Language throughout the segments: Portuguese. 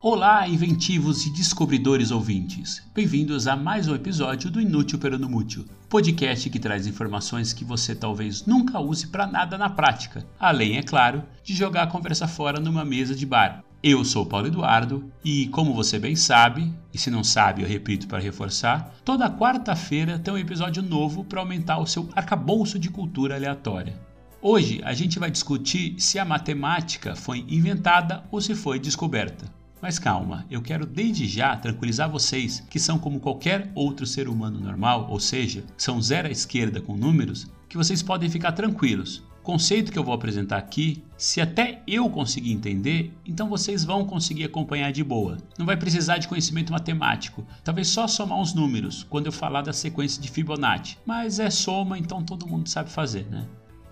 Olá, inventivos e descobridores ouvintes. Bem-vindos a mais um episódio do Inútil Peronomútil, podcast que traz informações que você talvez nunca use para nada na prática, além, é claro, de jogar a conversa fora numa mesa de bar. Eu sou Paulo Eduardo e, como você bem sabe, e se não sabe, eu repito para reforçar, toda quarta-feira tem um episódio novo para aumentar o seu arcabouço de cultura aleatória. Hoje a gente vai discutir se a matemática foi inventada ou se foi descoberta. Mas calma, eu quero desde já tranquilizar vocês que são como qualquer outro ser humano normal, ou seja, são zero à esquerda com números, que vocês podem ficar tranquilos. O conceito que eu vou apresentar aqui, se até eu conseguir entender, então vocês vão conseguir acompanhar de boa. Não vai precisar de conhecimento matemático, talvez só somar uns números quando eu falar da sequência de Fibonacci, mas é soma, então todo mundo sabe fazer, né?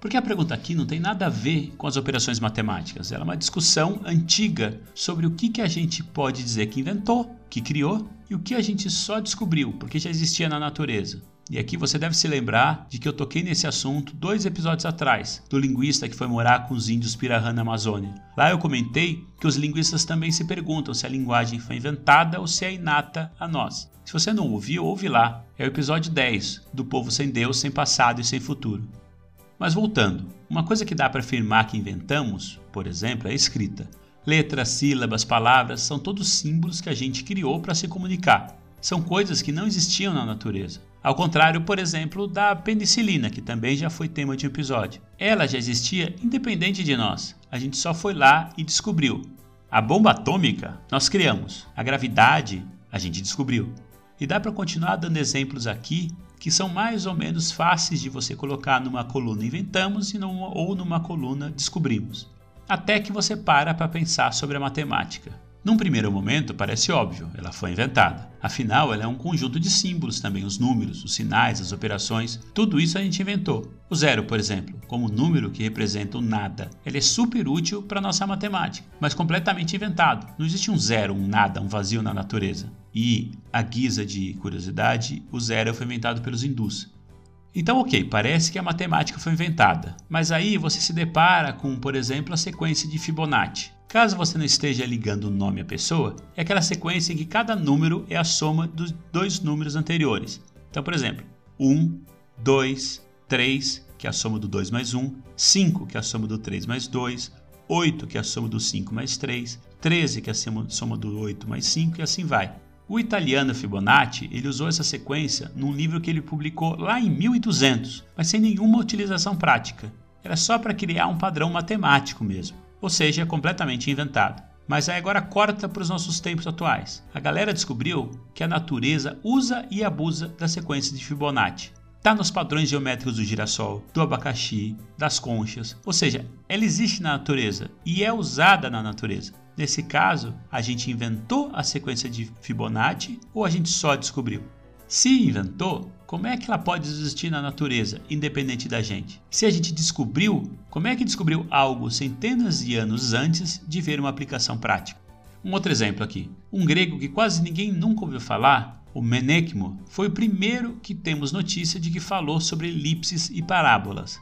Porque a pergunta aqui não tem nada a ver com as operações matemáticas. Ela é uma discussão antiga sobre o que, que a gente pode dizer que inventou, que criou, e o que a gente só descobriu, porque já existia na natureza. E aqui você deve se lembrar de que eu toquei nesse assunto dois episódios atrás, do linguista que foi morar com os índios Pirahã na Amazônia. Lá eu comentei que os linguistas também se perguntam se a linguagem foi inventada ou se é inata a nós. Se você não ouviu, ouve lá. É o episódio 10 do Povo Sem Deus, Sem Passado e Sem Futuro. Mas voltando, uma coisa que dá para afirmar que inventamos, por exemplo, é a escrita. Letras, sílabas, palavras são todos símbolos que a gente criou para se comunicar. São coisas que não existiam na natureza. Ao contrário, por exemplo, da penicilina, que também já foi tema de um episódio. Ela já existia independente de nós. A gente só foi lá e descobriu. A bomba atômica nós criamos. A gravidade a gente descobriu. E dá para continuar dando exemplos aqui que são mais ou menos fáceis de você colocar numa coluna inventamos numa, ou numa coluna descobrimos. Até que você para para pensar sobre a matemática. Num primeiro momento parece óbvio, ela foi inventada. Afinal, ela é um conjunto de símbolos também, os números, os sinais, as operações, tudo isso a gente inventou. O zero, por exemplo, como número que representa o nada. Ele é super útil para nossa matemática, mas completamente inventado. Não existe um zero, um nada, um vazio na natureza. E, a guisa de curiosidade, o zero foi inventado pelos hindus. Então, ok, parece que a matemática foi inventada, mas aí você se depara com, por exemplo, a sequência de Fibonacci. Caso você não esteja ligando o nome à pessoa, é aquela sequência em que cada número é a soma dos dois números anteriores. Então, por exemplo, 1, 2, 3, que é a soma do 2 mais 1, 5, que é a soma do 3 mais 2, 8, que é a soma do 5 mais 3, 13, que é a soma do 8 mais 5 e assim vai. O italiano Fibonacci ele usou essa sequência num livro que ele publicou lá em 1200, mas sem nenhuma utilização prática. Era só para criar um padrão matemático mesmo, ou seja, completamente inventado. Mas aí agora corta para os nossos tempos atuais. A galera descobriu que a natureza usa e abusa da sequência de Fibonacci. Está nos padrões geométricos do girassol, do abacaxi, das conchas, ou seja, ela existe na natureza e é usada na natureza. Nesse caso, a gente inventou a sequência de Fibonacci ou a gente só descobriu? Se inventou, como é que ela pode existir na natureza, independente da gente? Se a gente descobriu, como é que descobriu algo centenas de anos antes de ver uma aplicação prática? Um outro exemplo aqui. Um grego que quase ninguém nunca ouviu falar, o Menecmo, foi o primeiro que temos notícia de que falou sobre elipses e parábolas.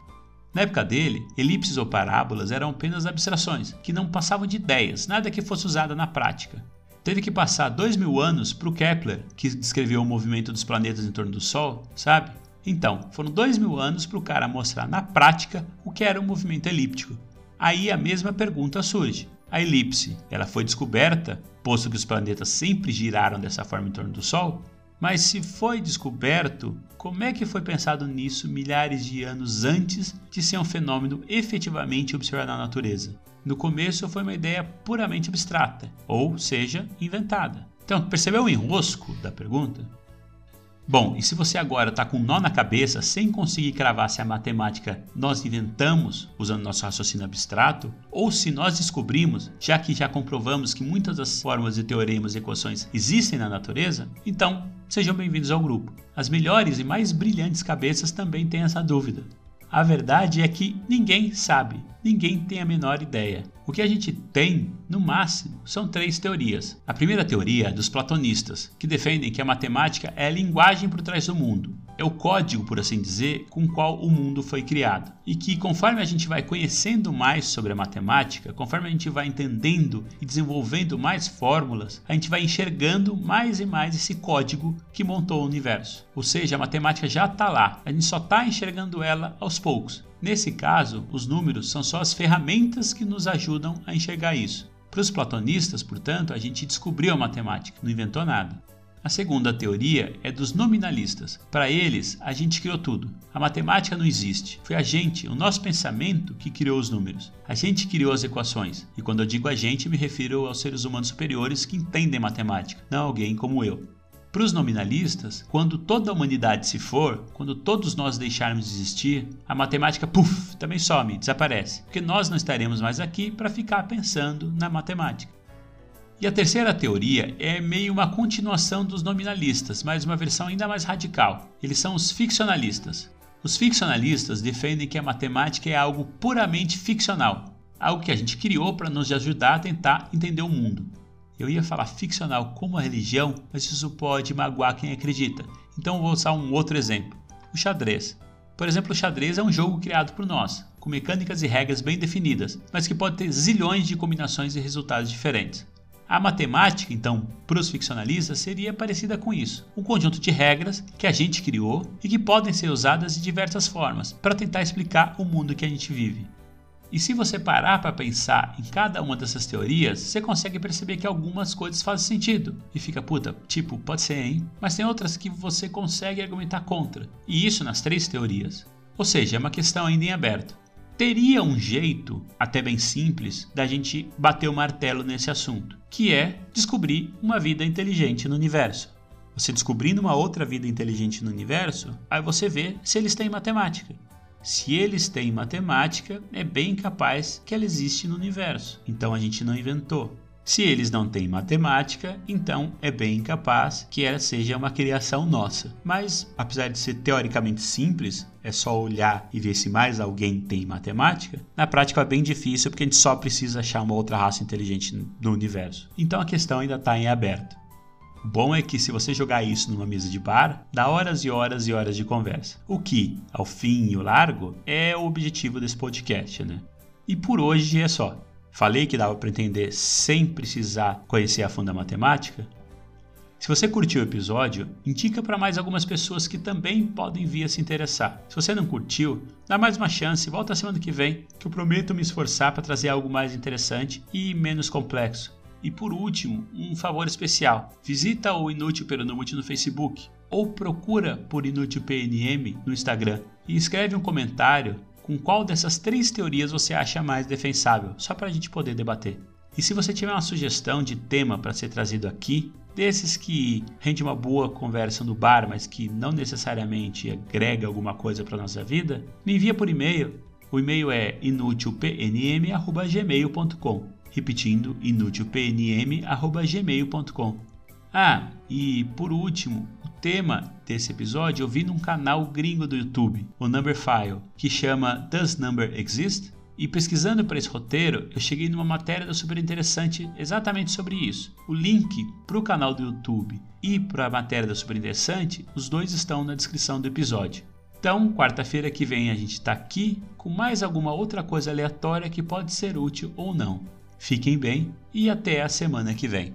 Na época dele, elipses ou parábolas eram apenas abstrações, que não passavam de ideias, nada que fosse usada na prática. Teve que passar dois mil anos para o Kepler, que descreveu o movimento dos planetas em torno do Sol, sabe? Então, foram dois mil anos para o cara mostrar na prática o que era um movimento elíptico. Aí a mesma pergunta surge. A elipse, ela foi descoberta, posto que os planetas sempre giraram dessa forma em torno do Sol? Mas se foi descoberto, como é que foi pensado nisso milhares de anos antes de ser um fenômeno efetivamente observado na natureza? No começo foi uma ideia puramente abstrata, ou seja, inventada. Então, percebeu o enrosco da pergunta? Bom, e se você agora está com um nó na cabeça sem conseguir cravar se a matemática nós inventamos usando nosso raciocínio abstrato, ou se nós descobrimos, já que já comprovamos que muitas das formas de teoremas e equações existem na natureza, então sejam bem-vindos ao grupo. As melhores e mais brilhantes cabeças também têm essa dúvida. A verdade é que ninguém sabe, ninguém tem a menor ideia. O que a gente tem, no máximo, são três teorias. A primeira teoria é dos platonistas, que defendem que a matemática é a linguagem por trás do mundo. É o código, por assim dizer, com o qual o mundo foi criado. E que conforme a gente vai conhecendo mais sobre a matemática, conforme a gente vai entendendo e desenvolvendo mais fórmulas, a gente vai enxergando mais e mais esse código que montou o universo. Ou seja, a matemática já está lá, a gente só está enxergando ela aos poucos. Nesse caso, os números são só as ferramentas que nos ajudam a enxergar isso. Para os platonistas, portanto, a gente descobriu a matemática, não inventou nada. A segunda teoria é dos nominalistas. Para eles, a gente criou tudo. A matemática não existe. Foi a gente, o nosso pensamento, que criou os números. A gente criou as equações. E quando eu digo a gente, me refiro aos seres humanos superiores que entendem matemática, não alguém como eu. Para os nominalistas, quando toda a humanidade se for, quando todos nós deixarmos de existir, a matemática, puf, também some, desaparece, porque nós não estaremos mais aqui para ficar pensando na matemática. E a terceira teoria é meio uma continuação dos nominalistas, mas uma versão ainda mais radical. Eles são os ficcionalistas. Os ficcionalistas defendem que a matemática é algo puramente ficcional, algo que a gente criou para nos ajudar a tentar entender o mundo. Eu ia falar ficcional como a religião, mas isso pode magoar quem acredita. Então vou usar um outro exemplo: o xadrez. Por exemplo, o xadrez é um jogo criado por nós, com mecânicas e regras bem definidas, mas que pode ter zilhões de combinações e resultados diferentes. A matemática, então, para os ficcionalistas, seria parecida com isso: um conjunto de regras que a gente criou e que podem ser usadas de diversas formas para tentar explicar o mundo que a gente vive. E se você parar para pensar em cada uma dessas teorias, você consegue perceber que algumas coisas fazem sentido. E fica, puta, tipo, pode ser, hein? Mas tem outras que você consegue argumentar contra. E isso nas três teorias. Ou seja, é uma questão ainda em aberto. Teria um jeito, até bem simples, da gente bater o martelo nesse assunto, que é descobrir uma vida inteligente no universo. Você descobrindo uma outra vida inteligente no universo, aí você vê se eles têm matemática. Se eles têm matemática, é bem capaz que ela existe no universo. Então a gente não inventou. Se eles não têm matemática, então é bem capaz que ela seja uma criação nossa. Mas, apesar de ser teoricamente simples, é só olhar e ver se mais alguém tem matemática, na prática é bem difícil porque a gente só precisa achar uma outra raça inteligente no universo. Então a questão ainda está em aberto. O bom é que se você jogar isso numa mesa de bar, dá horas e horas e horas de conversa. O que, ao fim e o largo, é o objetivo desse podcast, né? E por hoje é só. Falei que dava para entender sem precisar conhecer a fundo a matemática? Se você curtiu o episódio, indica para mais algumas pessoas que também podem vir a se interessar. Se você não curtiu, dá mais uma chance, volta semana que vem, que eu prometo me esforçar para trazer algo mais interessante e menos complexo. E por último, um favor especial: visita o Inútil Peronomute no Facebook ou procura por Inútil PNM no Instagram e escreve um comentário com qual dessas três teorias você acha mais defensável, só para a gente poder debater. E se você tiver uma sugestão de tema para ser trazido aqui, desses que rende uma boa conversa no bar, mas que não necessariamente agrega alguma coisa para nossa vida, me envia por e-mail. O e-mail é inutilpnm@gmail.com repetindo inutilpnm@gmail.com. Ah, e por último, tema desse episódio eu vi num canal gringo do YouTube, o Number File, que chama Does Number Exist? E pesquisando para esse roteiro, eu cheguei numa matéria super interessante exatamente sobre isso. O link para o canal do YouTube e para a matéria da super interessante, os dois estão na descrição do episódio. Então, quarta-feira que vem a gente está aqui com mais alguma outra coisa aleatória que pode ser útil ou não. Fiquem bem e até a semana que vem.